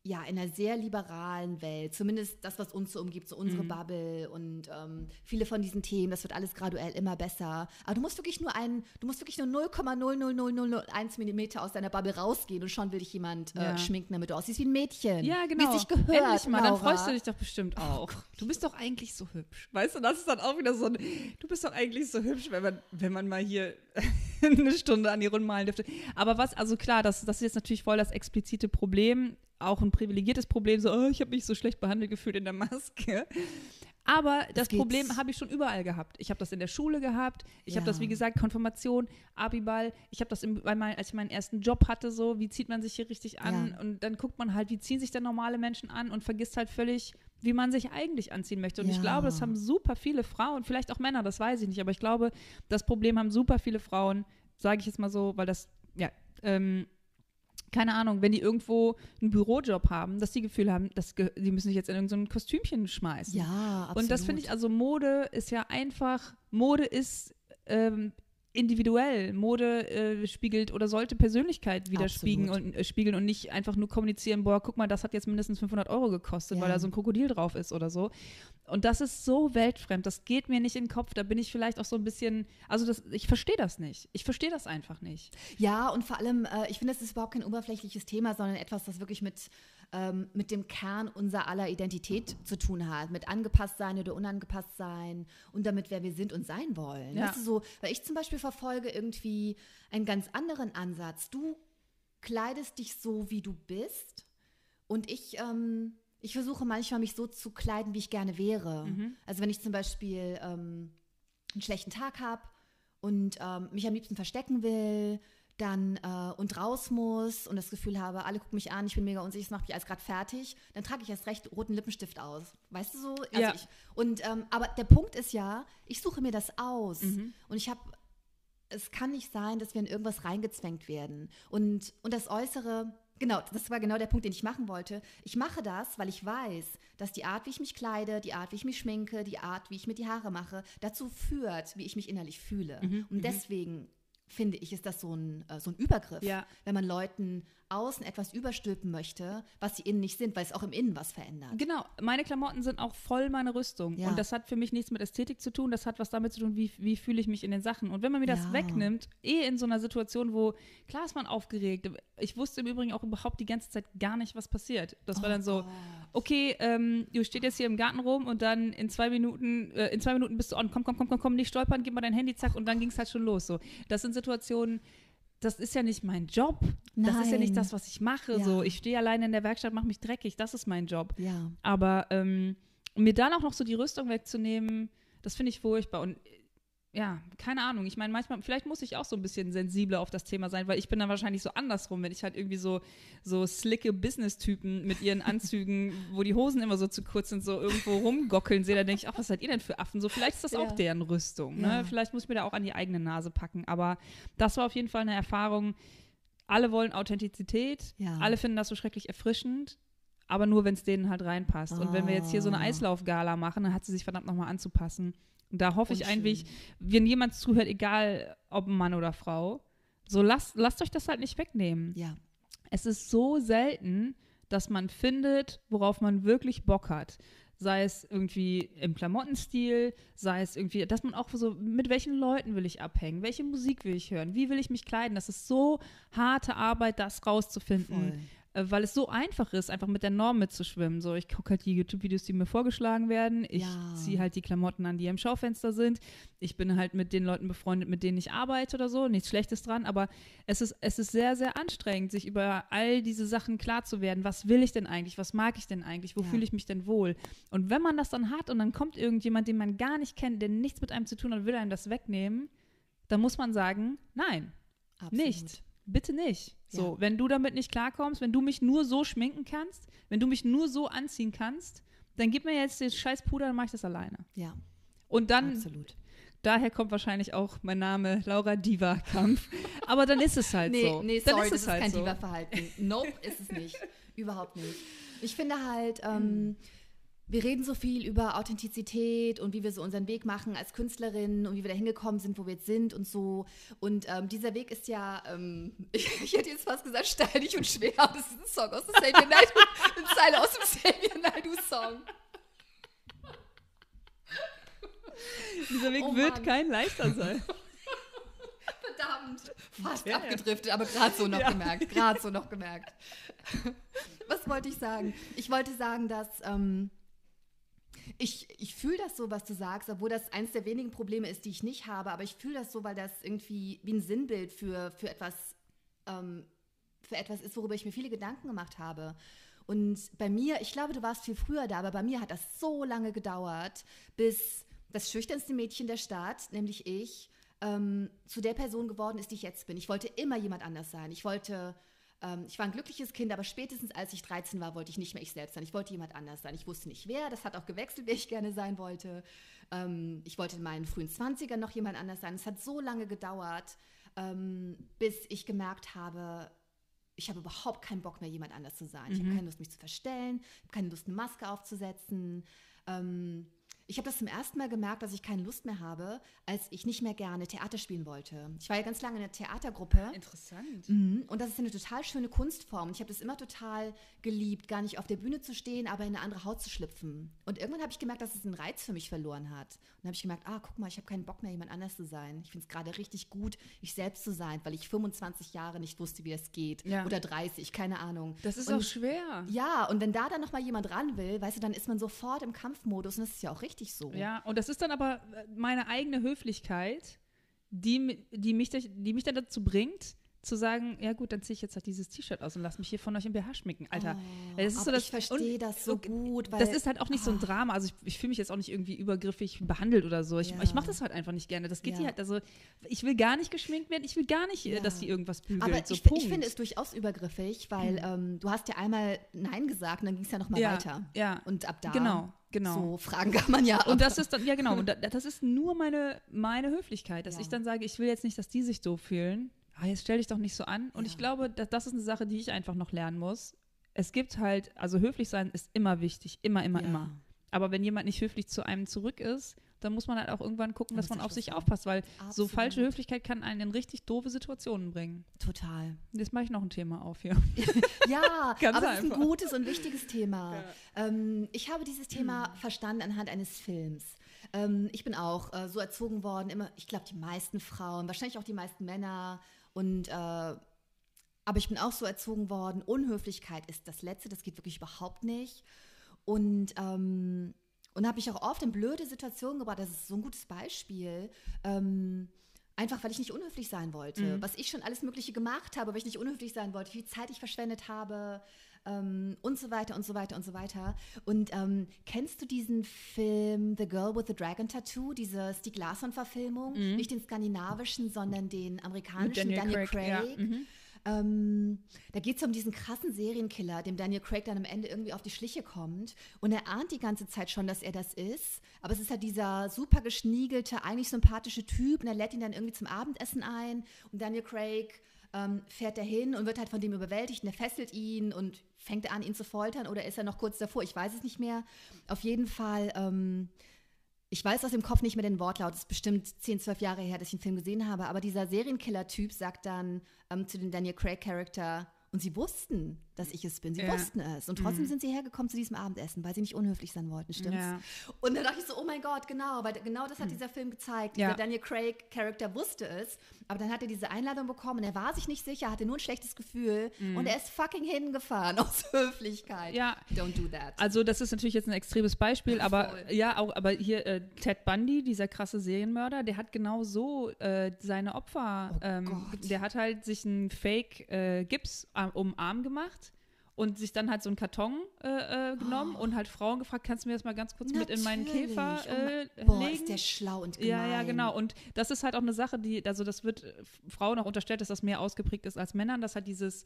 ja, in einer sehr liberalen Welt, zumindest das, was uns so umgibt, so Mhm. unsere Bubble und ähm, viele von diesen Themen, das wird alles graduell immer besser. Aber du musst wirklich nur einen, du musst wirklich nur 0,00001 Millimeter aus deiner Bubble rausgehen und schon will dich jemand äh, Ja. schminken, damit du aussiehst wie ein Mädchen. Ja, genau. Wie es sich gehört. Endlich mal, dann Laura. Oh freust du dich doch bestimmt auch. du bist doch eigentlich so hübsch. Weißt du, das ist dann auch wieder so ein, du bist doch eigentlich so hübsch, wenn man, wenn man mal hier [LAUGHS] eine Stunde an die Runden malen dürfte. Aber was, also klar, das, das ist jetzt natürlich voll das explizite Problem, auch ein privilegiertes Problem, so, oh, ich habe mich so schlecht behandelt gefühlt in der Maske. Aber das geht- Problem habe ich schon überall gehabt. Ich habe das in der Schule gehabt. Ich habe Ja. das, wie gesagt, Konfirmation, Abiball. Ich habe das, im, bei mein, als ich meinen ersten Job hatte, so, wie zieht man sich hier richtig an? Ja. Und dann guckt man halt, wie ziehen sich denn normale Menschen an und vergisst halt völlig, wie man sich eigentlich anziehen möchte. Und ich Ja. glaube, das haben super viele Frauen, vielleicht auch Männer, das weiß ich nicht, aber ich glaube, das Problem haben super viele Frauen, sage ich jetzt mal so, weil das, ja, ähm, keine Ahnung, wenn die irgendwo einen Bürojob haben, dass die Gefühl haben, dass die müssen sich jetzt in irgendein Kostümchen schmeißen. Ja, absolut. Und das finde ich, also Mode ist ja einfach, Mode ist ähm, individuell. Mode äh, spiegelt oder sollte Persönlichkeit widerspiegeln und, äh, spiegeln und nicht einfach nur kommunizieren, boah, guck mal, das hat jetzt mindestens 500 Euro gekostet, Ja. weil da so ein Krokodil drauf ist oder so. Und das ist so weltfremd, das geht mir nicht in den Kopf, da bin ich vielleicht auch so ein bisschen, also das, ich verstehe das nicht. Ich verstehe das einfach nicht. Ja, und vor allem, äh, ich finde, das ist überhaupt kein oberflächliches Thema, sondern etwas, das wirklich mit, ähm, mit dem Kern unserer aller Identität zu tun hat. Mit angepasst sein oder unangepasst sein und damit, wer wir sind und sein wollen. Ja. Weißt du, so, weil ich zum Beispiel verfolge irgendwie einen ganz anderen Ansatz. Du kleidest dich so, wie du bist und ich, ähm, ich versuche manchmal, mich so zu kleiden, wie ich gerne wäre. Also wenn ich zum Beispiel ähm, einen schlechten Tag habe und ähm, mich am liebsten verstecken will, dann äh, und raus muss und das Gefühl habe, alle gucken mich an, ich bin mega unsicher, es macht mich alles gerade fertig, dann trage ich erst recht roten Lippenstift aus. Weißt du so? Also Ja. ich, und ähm, aber der Punkt ist ja, ich suche mir das aus und ich habe es kann nicht sein, dass wir in irgendwas reingezwängt werden. Und, und das Äußere, genau, das war genau der Punkt, den ich machen wollte. Ich mache das, weil ich weiß, dass die Art, wie ich mich kleide, die Art, wie ich mich schminke, die Art, wie ich mir die Haare mache, dazu führt, wie ich mich innerlich fühle. Mhm, und deswegen finde ich, ist das so ein, äh, so ein Übergriff, Ja. wenn man Leuten außen etwas überstülpen möchte, was sie innen nicht sind, weil es auch im Innen was verändert. Genau, meine Klamotten sind auch voll meine Rüstung. Ja. Und das hat für mich nichts mit Ästhetik zu tun, das hat was damit zu tun, wie, wie fühle ich mich in den Sachen. Und wenn man mir das Ja. wegnimmt, eh in so einer Situation, wo, klar ist man aufgeregt, ich wusste im Übrigen auch überhaupt die ganze Zeit gar nicht, was passiert. Das war dann so, okay, ähm, du steht jetzt hier im Garten rum und dann in zwei Minuten, äh, in zwei Minuten bist du on, komm, komm, komm, komm, komm, nicht stolpern, gib mal dein Handy, zack, und dann ging es halt schon los. So. Das sind Situationen, das ist ja nicht mein Job. Das ist ja nicht Nein. das, was ich mache. Ja. So, ich stehe alleine in der Werkstatt, mache mich dreckig. Das ist mein Job. Ja. Aber ähm, mir dann auch noch so die Rüstung wegzunehmen, das finde ich furchtbar. Und ja, keine Ahnung. Ich meine, manchmal, vielleicht muss ich auch so ein bisschen sensibler auf das Thema sein, weil ich bin dann wahrscheinlich so andersrum, wenn ich halt irgendwie so, so slicke Business-Typen mit ihren [LAUGHS] Anzügen, wo die Hosen immer so zu kurz sind, so irgendwo rumgockeln sehe, da denke ich, ach, was seid ihr denn für Affen? So, vielleicht ist das ja. auch deren Rüstung. Ne? Ja. Vielleicht muss ich mir da auch an die eigene Nase packen. Aber das war auf jeden Fall eine Erfahrung. Alle wollen Authentizität, ja. alle finden das so schrecklich erfrischend aber nur, wenn es denen halt reinpasst. Oh. Und wenn wir jetzt hier so eine ah. Eislaufgala machen, dann hat sie sich verdammt nochmal anzupassen. Und da hoffe ich eigentlich, wenn jemand zuhört, egal ob Mann oder Frau, so lasst, lasst euch das halt nicht wegnehmen. Ja. Es ist so selten, dass man findet, worauf man wirklich Bock hat. Sei es irgendwie im Klamottenstil, sei es irgendwie, dass man auch so, mit welchen Leuten will ich abhängen, welche Musik will ich hören, wie will ich mich kleiden. Das ist so harte Arbeit, das rauszufinden. Voll. Äh, weil es so einfach ist, einfach mit der Norm mitzuschwimmen. So, ich gucke halt die YouTube-Videos, die mir vorgeschlagen werden. Ich ja. ziehe halt die Klamotten an, die im Schaufenster sind. Ich bin halt mit den Leuten befreundet, mit denen ich arbeite oder so. Nichts Schlechtes dran, aber es ist, es ist sehr, sehr anstrengend, sich über all diese Sachen klar zu werden. Was will ich denn eigentlich? Was mag ich denn eigentlich? Wo ja. fühle ich mich denn wohl? Und wenn man das dann hat und dann kommt irgendjemand, den man gar nicht kennt, der nichts mit einem zu tun hat, will einem das wegnehmen, dann muss man sagen, nein, Absolut. nicht bitte nicht. So, ja. wenn du damit nicht klarkommst, wenn du mich nur so schminken kannst, wenn du mich nur so anziehen kannst, dann gib mir jetzt das scheiß Puder, dann mach ich das alleine. Ja. Und dann, Absolut. daher kommt wahrscheinlich auch mein Name Laura Diva Kampf. Aber dann ist es halt nee, so. Nee, sorry, dann ist das ist halt kein so. Diva-Verhalten. Nope, ist es nicht. Überhaupt nicht. Ich finde halt, ähm, wir reden so viel über Authentizität und wie wir so unseren Weg machen als Künstlerin und wie wir da hingekommen sind, wo wir jetzt sind und so. Und ähm, dieser Weg ist ja, ähm, ich, [LAUGHS] ich, hätte jetzt fast gesagt, steinig und schwer. Das ist ein Song aus dem Xavier Naidoo, eine Zeile aus dem Xavier Naidoo-Song. Dieser Weg oh wird kein leichter sein. [LAUGHS] Verdammt, fast ja, abgedriftet, ja. aber gerade so noch ja. gemerkt, gerade so noch gemerkt. Was wollte ich sagen? Ich wollte sagen, dass ähm, ich, ich fühle das so, was du sagst, obwohl das eines der wenigen Probleme ist, die ich nicht habe, aber ich fühle das so, weil das irgendwie wie ein Sinnbild für, für, etwas, ähm, für etwas ist, worüber ich mir viele Gedanken gemacht habe. Und bei mir, ich glaube, du warst viel früher da, aber bei mir hat das so lange gedauert, bis das schüchternste Mädchen der Stadt, nämlich ich, ähm, zu der Person geworden ist, die ich jetzt bin. Ich wollte immer jemand anders sein. Ich wollte ähm, ich war ein glückliches Kind, aber spätestens als ich 13 war, wollte ich nicht mehr ich selbst sein. Ich wollte jemand anders sein. Ich wusste nicht wer. Das hat auch gewechselt, wer ich gerne sein wollte. Ähm, ich wollte in meinen frühen 20ern noch jemand anders sein. Es hat so lange gedauert, ähm, bis ich gemerkt habe, ich habe überhaupt keinen Bock mehr, jemand anders zu sein. Mhm. Ich habe keine Lust, mich zu verstellen, keine Lust, eine Maske aufzusetzen. Ähm, ich habe das zum ersten Mal gemerkt, dass ich keine Lust mehr habe, als ich nicht mehr gerne Theater spielen wollte. Ich war ja ganz lange in einer Theatergruppe. Interessant. Mhm. Und das ist eine total schöne Kunstform. Und ich habe das immer total geliebt, gar nicht auf der Bühne zu stehen, aber in eine andere Haut zu schlüpfen. Und irgendwann habe ich gemerkt, dass es einen Reiz für mich verloren hat. Und dann habe ich gemerkt, ah, guck mal, ich habe keinen Bock mehr, jemand anders zu sein. Ich finde es gerade richtig gut, ich selbst zu sein, weil ich 25 Jahre nicht wusste, wie das geht. Ja. Oder 30, keine Ahnung. Das ist und, auch schwer. Ja, und wenn da dann noch mal jemand ran will, weißt du, dann ist man sofort im Kampfmodus und das ist ja auch richtig richtig so. Ja, und das ist dann aber äh, meine eigene Höflichkeit, die, die, mich, die mich dann dazu bringt, zu sagen, ja gut, dann ziehe ich jetzt halt dieses T-Shirt aus und lass mich hier von euch im BH schminken. Alter, oh, das ist so das, ich verstehe das so gut. Weil, das ist halt auch nicht oh. so ein ah. Drama. Also ich, ich fühle mich jetzt auch nicht irgendwie übergriffig behandelt oder so. Ich, ja. ich mache das halt einfach nicht gerne. Das geht ja. halt, also ich will gar nicht geschminkt werden. Ich will gar nicht, äh, ja. dass die irgendwas bügelt. Aber so, ich, ich, finde es durchaus übergriffig, weil mhm. ähm, du hast ja einmal Nein gesagt und dann ging es ja nochmal ja. weiter. Ja. Und ab da. Genau. Genau. So Fragen kann man ja. Und das ist dann, ja genau, und [LAUGHS] das ist nur meine, meine Höflichkeit, dass ich dann sage, ich will jetzt nicht, dass die sich so fühlen ah, jetzt stell dich doch nicht so an. Und ja. ich glaube, dass, das ist eine Sache, die ich einfach noch lernen muss. Es gibt halt, also höflich sein ist immer wichtig, immer, immer, ja. immer. Aber wenn jemand nicht höflich zu einem zurück ist, dann muss man halt auch irgendwann gucken, dass man auf sich aufpasst, weil Absolut. so falsche Höflichkeit kann einen in richtig doofe Situationen bringen. Total. Jetzt mache ich noch ein Thema auf hier. [LAUGHS] ja, [LAUGHS] aber es ist ein gutes und wichtiges Thema. Ja. Ähm, ich habe dieses Thema mhm. verstanden anhand eines Films. Ähm, ich bin auch äh, so erzogen worden, immer, ich glaube, die meisten Frauen, wahrscheinlich auch die meisten Männer und äh, aber ich bin auch so erzogen worden, Unhöflichkeit ist das Letzte, das geht wirklich überhaupt nicht. Und, ähm, und habe ich auch oft in blöde Situationen gebracht, das ist so ein gutes Beispiel. Ähm, einfach weil ich nicht unhöflich sein wollte. Mhm. Was ich schon alles Mögliche gemacht habe, weil ich nicht unhöflich sein wollte, wie viel Zeit ich verschwendet habe, ähm, und so weiter und so weiter und so weiter. Und ähm, kennst du diesen Film The Girl with the Dragon Tattoo, diese Stieg Larsson-Verfilmung? Mhm. Nicht den skandinavischen, sondern den amerikanischen Daniel Daniel, Craig, Craig. ja, mhm. Ähm, da geht es um diesen krassen Serienkiller, dem Daniel Craig dann am Ende irgendwie auf die Schliche kommt. Und er ahnt die ganze Zeit schon, dass er das ist. Aber es ist halt dieser super geschniegelte, eigentlich sympathische Typ. Und er lädt ihn dann irgendwie zum Abendessen ein. Und Daniel Craig ähm, fährt dahin und wird halt von dem überwältigt. Und er fesselt ihn und fängt an, ihn zu foltern. Oder ist er noch kurz davor? Ich weiß es nicht mehr. Auf jeden Fall. Ähm, ich weiß aus dem Kopf nicht mehr den Wortlaut, es ist bestimmt 10, 12 Jahre her, dass ich den Film gesehen habe, aber dieser Serienkiller-Typ sagt dann ähm, zu dem Daniel Craig-Charakter, und sie wussten, dass ich es bin. Sie Ja. wussten es. Und trotzdem sind sie hergekommen zu diesem Abendessen, weil sie nicht unhöflich sein wollten, stimmt's? Ja. Und dann dachte ich so, oh mein Gott, genau, weil genau das hat dieser Film gezeigt. Ja. Dieser Daniel Craig-Charakter wusste es, aber dann hat er diese Einladung bekommen er war sich nicht sicher, hatte nur ein schlechtes Gefühl und er ist fucking hingefahren [LAUGHS] aus Höflichkeit. Ja. Don't do that. Also das ist natürlich jetzt ein extremes Beispiel, aber Voll. ja, auch, aber hier äh, Ted Bundy, dieser krasse Serienmörder, der hat genau so äh, seine Opfer, Oh ähm, Gott. der hat halt sich einen Fake äh, Gips äh, um Arm gemacht und sich dann halt so einen Karton äh, äh, genommen und halt Frauen gefragt, kannst du mir das mal ganz kurz mit in meinen Natürlich. Käfer Oh äh, Boah, legen? ist der schlau und gemein. Ja, ja, genau. Und das ist halt auch eine Sache, die, also das wird äh, Frauen auch unterstellt, dass das mehr ausgeprägt ist als Männern. Das hat dieses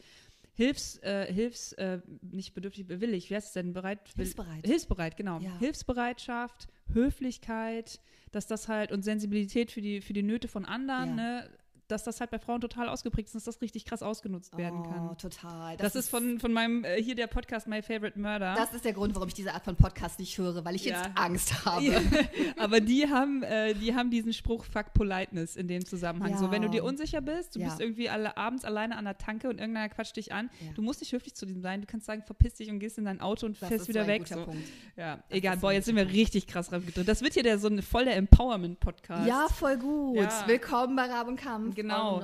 Hilfs, äh, Hilfs, äh, nicht bedürftig, willig, wie heißt es denn? Bereit? Hilfsbereit. Hilfsbereit, genau. Ja. Hilfsbereitschaft, Höflichkeit, dass das halt und Sensibilität für die, für die Nöte von anderen, Ja. ne? Dass das halt bei Frauen total ausgeprägt ist, dass das richtig krass ausgenutzt werden Oh, kann. total. Das, ist von, von meinem, äh, hier der Podcast My Favorite Murder. Das ist der Grund, warum ich diese Art von Podcast nicht höre, weil ich Ja. jetzt Angst habe. Ja, [LAUGHS] aber die haben, äh, die haben diesen Spruch Fuck Politeness in dem Zusammenhang. Ja. So, wenn du dir unsicher bist, du bist irgendwie alle, abends alleine an der Tanke und irgendeiner quatscht dich an, du musst nicht höflich zu diesem sein. Du kannst sagen, verpiss dich und gehst in dein Auto und Das fährst ist wieder so weg. So. Punkt. Ja, egal. ist Boah, jetzt sind wir richtig krass raufgedrückt. Das wird hier der, so ein voll der Empowerment-Podcast. Ja, voll gut. Willkommen bei Rab und Kampf. Genau.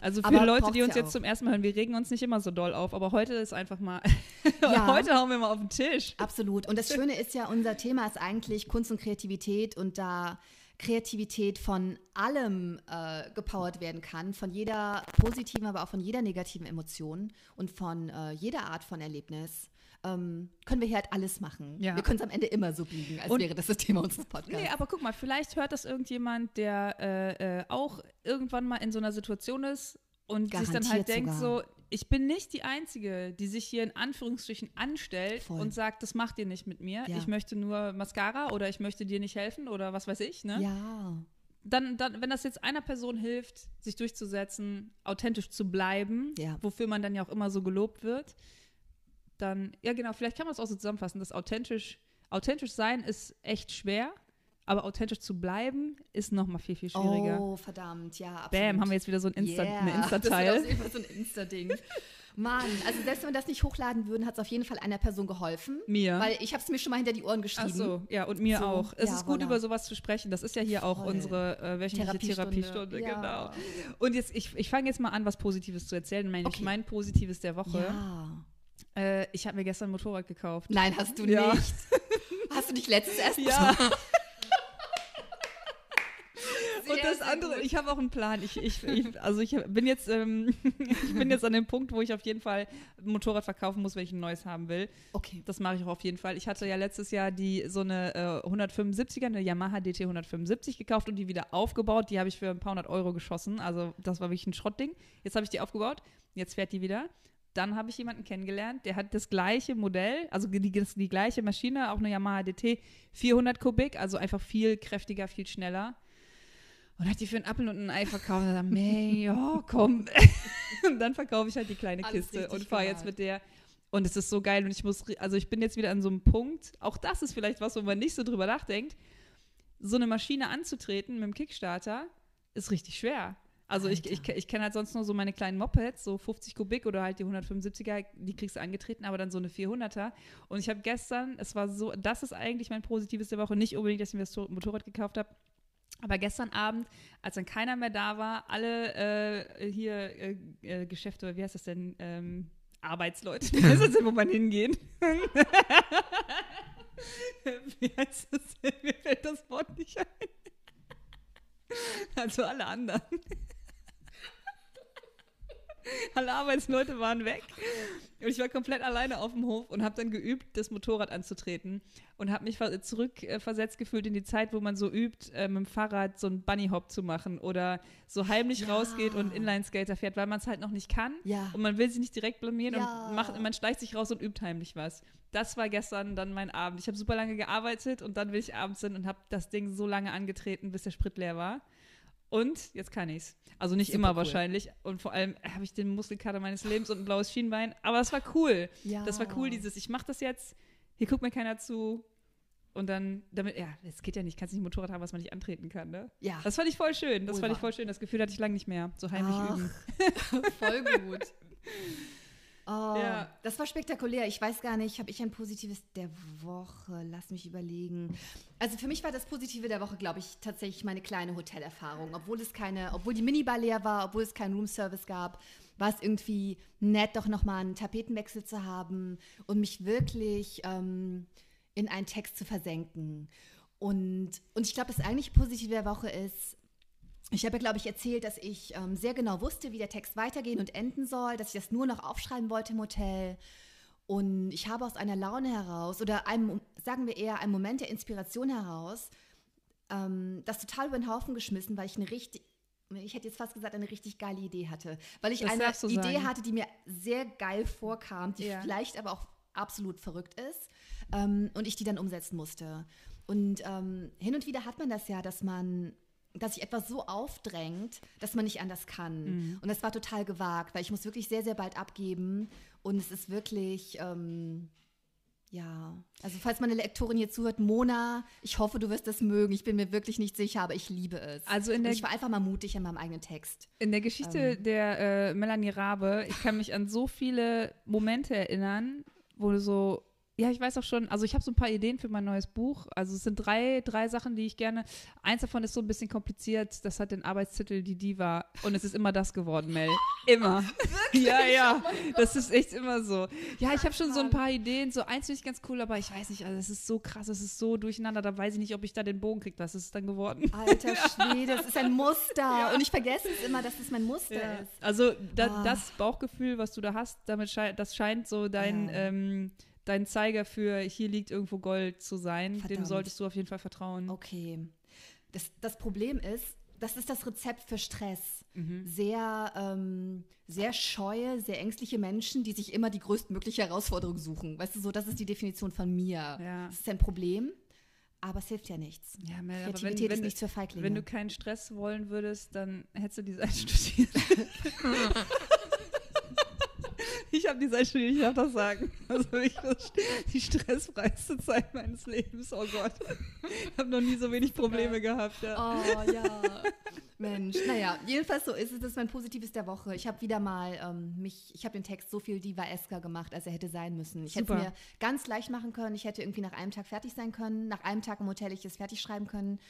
Also für Aber Leute, die uns ja jetzt auch. zum ersten Mal hören, wir regen uns nicht immer so doll auf, aber heute ist einfach mal, [LAUGHS] Ja. [LAUGHS] heute hauen wir mal auf den Tisch. Absolut. Und das Schöne ist ja, unser Thema ist eigentlich Kunst und Kreativität und da Kreativität von allem äh, gepowert werden kann, von jeder positiven, aber auch von jeder negativen Emotion und von äh, jeder Art von Erlebnis, ähm, können wir hier halt alles machen. Ja. Wir können es am Ende immer so biegen, als Und- wäre das das Thema unseres Podcasts. Nee, aber guck mal, vielleicht hört das irgendjemand, der äh, äh, auch irgendwann mal in so einer Situation ist und sich dann halt Garantiert denkt sogar. so, ich bin nicht die Einzige, die sich hier in Anführungsstrichen anstellt Voll. und sagt, das macht ihr nicht mit mir. Ja. Ich möchte nur Mascara oder ich möchte dir nicht helfen oder was weiß ich, ne? Ja. Dann, dann, wenn das jetzt einer Person hilft, sich durchzusetzen, authentisch zu bleiben, Ja. wofür man dann ja auch immer so gelobt wird, dann, ja genau, vielleicht kann man es auch so zusammenfassen, dass authentisch, authentisch sein ist echt schwer, aber authentisch zu bleiben ist noch mal viel, viel schwieriger. Oh, verdammt, ja, absolut. Bam, haben wir jetzt wieder so ein Insta, yeah. eine Das Insta-Teil. ist so ein Insta-Ding. Mann, also selbst wenn wir das nicht hochladen würden, hat es auf jeden Fall einer Person geholfen. Mir. Weil ich habe es mir schon mal hinter die Ohren geschrieben. Ach so, ja, und mir So, auch. Es ja, ist gut, voilà. über sowas zu sprechen. Das ist ja hier auch Voll. unsere äh, wöchentliche Therapiestunde. Therapiestunde, Ja. genau. Und jetzt, ich, ich fange jetzt mal an, was Positives zu erzählen. Mein, Okay. mein Positives der Woche. Ja. Äh, ich habe mir gestern ein Motorrad gekauft. Nein, hast du Ja. nicht. Hast du nicht letztes erst Ja. [LAUGHS] Und das andere, ich habe auch einen Plan. Ich, ich, ich, also ich bin jetzt, ähm, [LAUGHS] ich bin jetzt an dem Punkt, wo ich auf jeden Fall ein Motorrad verkaufen muss, wenn ich ein neues haben will. Okay. Das mache ich auch auf jeden Fall. Ich hatte ja letztes Jahr die so eine äh, 175er, eine Yamaha DT 175 gekauft und die wieder aufgebaut. Die habe ich für ein paar hundert Euro geschossen. Also das war wirklich ein Schrottding. Jetzt habe ich die aufgebaut. Jetzt fährt die wieder. Dann habe ich jemanden kennengelernt, der hat das gleiche Modell, also die, die, gleiche Maschine, auch eine Yamaha DT 400 Kubik, also einfach viel kräftiger, viel schneller. Und hat die für einen Apfel und ein Ei verkauft. Und dann, man, ja, komm. [LAUGHS] und dann verkaufe ich halt die kleine Alles Kiste und fahre jetzt mit der. Und es ist so geil und ich muss, also ich bin jetzt wieder an so einem Punkt, auch das ist vielleicht was, wo man nicht so drüber nachdenkt, so eine Maschine anzutreten mit dem Kickstarter ist richtig schwer. Also ich, ich, ich kenne halt sonst nur so meine kleinen Mopeds, so 50 Kubik oder halt die 175er, die kriegst du angetreten, aber dann so eine 400er. Und ich habe gestern, es war so, das ist eigentlich mein Positives der Woche, nicht unbedingt, dass ich mir das To- Motorrad gekauft habe, aber gestern Abend, als dann keiner mehr da war, alle äh, hier äh, äh, Geschäfte, wie heißt das denn, ähm, Arbeitsleute, [LAUGHS] wie heißt das denn, wo man hingehen? [LAUGHS] wie heißt das denn? Mir fällt das Wort nicht ein. Also alle anderen. [LAUGHS] alle Arbeitsleute waren weg. Und ich war komplett alleine auf dem Hof und habe dann geübt, das Motorrad anzutreten und habe mich zurückversetzt gefühlt in die Zeit, wo man so übt, äh, mit dem Fahrrad so einen Bunnyhop zu machen oder so heimlich ja. rausgeht und Inlineskater fährt, weil man es halt noch nicht kann ja. und man will sich nicht direkt blamieren ja. und macht, man schleicht sich raus und übt heimlich was. Das war gestern dann mein Abend. Ich habe super lange gearbeitet und dann will ich abends hin und habe das Ding so lange angetreten, bis der Sprit leer war. Und jetzt kann ich's. Also nicht Super immer cool. wahrscheinlich. Und vor allem habe ich den Muskelkater meines Lebens und ein blaues Schienbein. Aber es war cool. Ja. Das war cool, dieses, ich mache das jetzt, hier guckt mir keiner zu. Und dann, damit, ja, es geht ja nicht, kannst nicht ein Motorrad haben, was man nicht antreten kann, ne? Ja. Das fand ich voll schön. Das Wohl fand ich voll schön. Das Gefühl hatte ich lange nicht mehr. So heimlich Ach, üben. [LAUGHS] voll gut. [LAUGHS] Oh, ja. das war spektakulär. Ich weiß gar nicht, habe ich ein positives der Woche? Lass mich überlegen. Also für mich war das Positive der Woche, glaube ich, tatsächlich meine kleine Hotelerfahrung. Obwohl es keine, obwohl die Minibar leer war, obwohl es keinen Roomservice gab, war es irgendwie nett, doch nochmal einen Tapetenwechsel zu haben und mich wirklich ähm, in einen Text zu versenken. Und, und ich glaube, das eigentlich Positive der Woche ist, ich habe ja, glaube ich, erzählt, dass ich ähm, sehr genau wusste, wie der Text weitergehen und enden soll, dass ich das nur noch aufschreiben wollte im Hotel. Und ich habe aus einer Laune heraus oder einem, sagen wir eher, einem Moment der Inspiration heraus, ähm, das total über den Haufen geschmissen, weil ich eine richtig, ich hätte jetzt fast gesagt, eine richtig geile Idee hatte. Weil ich das eine Idee sagen. hatte, die mir sehr geil vorkam, die ja. vielleicht aber auch absolut verrückt ist ähm, und ich die dann umsetzen musste. Und ähm, hin und wieder hat man das ja, dass man dass sich etwas so aufdrängt, dass man nicht anders kann. Mhm. Und das war total gewagt, weil ich muss wirklich sehr, sehr bald abgeben. Und es ist wirklich, ähm, ja, also falls meine Lektorin hier zuhört, Mona, ich hoffe, du wirst das mögen. Ich bin mir wirklich nicht sicher, aber ich liebe es. Also in der, ich war einfach mal mutig in meinem eigenen Text. In der Geschichte ähm. der äh, Melanie Rabe, ich kann mich an so viele Momente erinnern, wo du so ja, ich weiß auch schon, also ich habe so ein paar Ideen für mein neues Buch. Also es sind drei, drei Sachen, die ich gerne. Eins davon ist so ein bisschen kompliziert. Das hat den Arbeitstitel Die Diva. Und es ist immer das geworden, Mel. Immer. [LAUGHS] Wirklich? Ja, ja. Das ist echt immer so. Ja, ich habe schon so ein paar Ideen. So eins finde ich ganz cool, aber ich weiß nicht, also es ist so krass, es ist so durcheinander. Da weiß ich nicht, ob ich da den Bogen kriege. Was ist es dann geworden? Alter [LAUGHS] Schwede, das ist ein Muster. Ja. Und ich vergesse es immer, dass es mein Muster ja. ist. Also da, oh. das Bauchgefühl, was du da hast, damit schei das scheint so dein. Ja. Ähm, dein Zeiger für hier liegt irgendwo Gold zu sein. Verdammt. Dem solltest du auf jeden Fall vertrauen. Okay. Das, das Problem ist, das ist das Rezept für Stress. Mhm. Sehr, ähm, sehr scheue, sehr ängstliche Menschen, die sich immer die größtmögliche Herausforderung suchen. Weißt du, so, das ist die Definition von mir. Ja. Das ist ein Problem, aber es hilft ja nichts. Ja, Mel, Kreativität wenn, wenn, ist nichts für Feiglinge. Wenn du keinen Stress wollen würdest, dann hättest du die Seite studiert. [LAUGHS] [LAUGHS] Ich habe die Selbstständigkeit, ich darf das sagen. [LAUGHS] Also ich, die stressfreiste Zeit meines Lebens, oh Gott. Ich habe noch nie so wenig Probleme gehabt. Ja. Oh ja. Mensch, naja, jedenfalls so ist es, das ist mein Positives der Woche. Ich habe wieder mal ähm, mich, ich habe den Text so viel Diva-esker gemacht, als er hätte sein müssen. Ich hätte es mir ganz leicht machen können. Ich hätte irgendwie nach einem Tag fertig sein können. Nach einem Tag im Hotel ich es fertig schreiben können.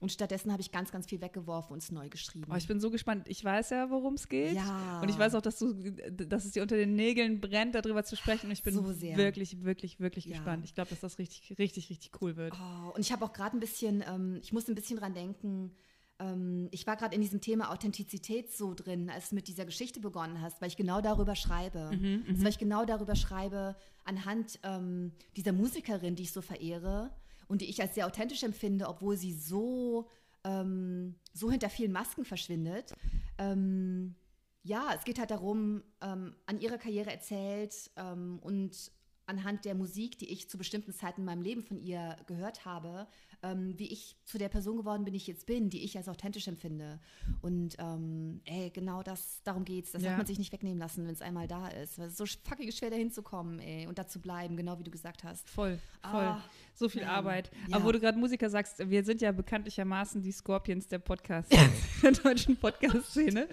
Und stattdessen habe ich ganz, ganz viel weggeworfen und es neu geschrieben. Oh, ich bin so gespannt. Ich weiß ja, worum es geht. Ja. Und ich weiß auch, dass, du, dass es dir unter den Nägeln brennt, darüber zu sprechen. Und ich bin so wirklich, wirklich, wirklich ja. gespannt. Ich glaube, dass das richtig, richtig, richtig cool wird. Oh, und ich habe auch gerade ein bisschen, ähm, ich muss ein bisschen dran denken, ähm, ich war gerade in diesem Thema Authentizität so drin, als du mit dieser Geschichte begonnen hast, weil ich genau darüber schreibe. Mhm, also, weil ich genau darüber schreibe, anhand ähm, dieser Musikerin, die ich so verehre und die ich als sehr authentisch empfinde, obwohl sie so, ähm, so hinter vielen Masken verschwindet. Ähm, ja, es geht halt darum, ähm, an ihrer Karriere erzählt ähm, und anhand der Musik, die ich zu bestimmten Zeiten in meinem Leben von ihr gehört habe, ähm, wie ich zu der Person geworden bin, die ich jetzt bin, die ich als authentisch empfinde. Und ähm, ey, genau das, darum geht's. Das ja. hat man sich nicht wegnehmen lassen, wenn es einmal da ist. Es ist so fucking schwer, da hinzukommen, ey, und da zu bleiben, genau wie du gesagt hast. Voll, voll. Ah, so viel ja. Arbeit. Ja. Aber wo du gerade Musiker sagst, wir sind ja bekanntlichermaßen die Scorpions der Podcast, [LAUGHS] der deutschen Podcast-Szene.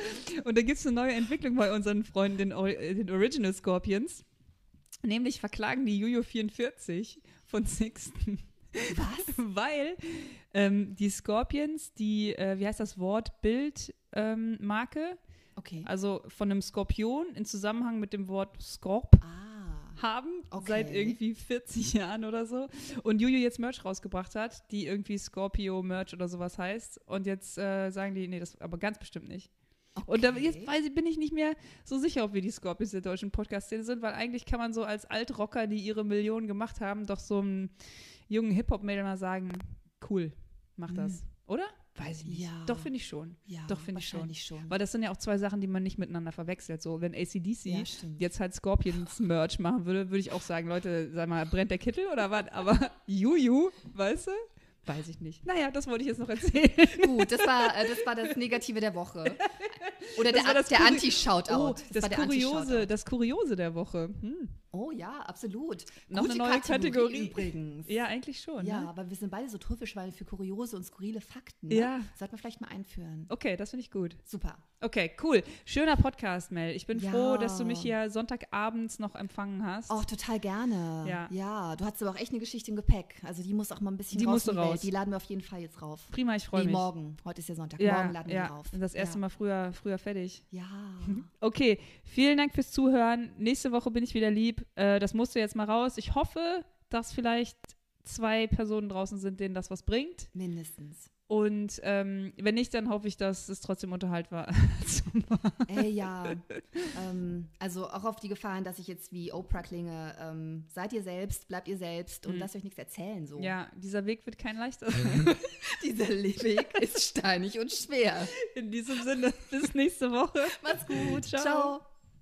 Und da gibt es eine neue Entwicklung bei unseren Freunden, den, den Original Scorpions. Nämlich verklagen die Juju 44 von Sixten. Was? [LAUGHS] Weil ähm, die Scorpions, die, äh, wie heißt das Wort, Bildmarke, ähm, okay. also von einem Skorpion in Zusammenhang mit dem Wort Scorp. Ah haben, okay. seit irgendwie 40 Jahren oder so. Und Juju jetzt Merch rausgebracht hat, die irgendwie Scorpio Merch oder sowas heißt. Und jetzt äh, sagen die, nee, das aber ganz bestimmt nicht. Und da, jetzt weiß ich, bin ich nicht mehr so sicher, ob wir die Scorpions der deutschen Podcast-Szene sind, weil eigentlich kann man so als Altrocker, die ihre Millionen gemacht haben, doch so einem jungen Hip-Hop-Mädel mal sagen, cool, mach das. Mhm. Oder? Weiß ich nicht. Ja. Doch, finde ich schon. Ja, Doch, finde ich schon. schon. Weil das sind ja auch zwei Sachen, die man nicht miteinander verwechselt. So, wenn ACDC Ja, jetzt halt Scorpions-Merch machen würde, würde ich auch sagen, Leute, sag mal, brennt der Kittel oder was? Aber [LAUGHS] Juju, weißt du? Weiß ich nicht. Naja, das wollte ich jetzt noch erzählen. Gut, das war, äh, das war das Negative der Woche. [LAUGHS] Oder Das der, das der Anti-Shoutout. Oh, das, der Kuriose, das Kuriose der Woche. Hm. Oh ja, absolut. Noch Gute eine neue Kategorie. übrigens. Ja, eigentlich schon. Ja, Ne? aber wir sind beide so trüffisch, weil für kuriose und skurrile Fakten. Ne? Ja. Sollten wir vielleicht mal einführen. Okay, das finde ich gut. Super. Okay, cool. Schöner Podcast, Mel. Ich bin Ja. froh, dass du mich hier Sonntagabends noch empfangen hast. Auch total gerne. Ja. Ja, du hast aber auch echt eine Geschichte im Gepäck. Also die muss auch mal ein bisschen Die raus die Welt. raus. Die laden wir auf jeden Fall jetzt rauf. Prima, ich freue nee, mich. morgen. Heute ist ja Sonntag. Ja, morgen laden wir rauf. Das erste. Mal früher, früher fertig. Ja. [LAUGHS] Okay, vielen Dank fürs Zuhören. Nächste Woche bin ich wieder lieb. Äh, das musste jetzt mal raus. Ich hoffe, dass vielleicht zwei Personen draußen sind, denen das was bringt. Mindestens. Und ähm, wenn nicht, dann hoffe ich, dass es trotzdem Unterhalt war. [LAUGHS] Ey, ja. ähm, also auch auf die Gefahren, dass ich jetzt wie Oprah klinge. Ähm, seid ihr selbst, bleibt ihr selbst und Mhm. lasst euch nichts erzählen. So. ja, dieser Weg wird kein leichter sein. [LAUGHS] [LAUGHS] Dieser Weg ist steinig und schwer. In diesem Sinne, bis nächste Woche. Macht's gut. Ciao. Ciao.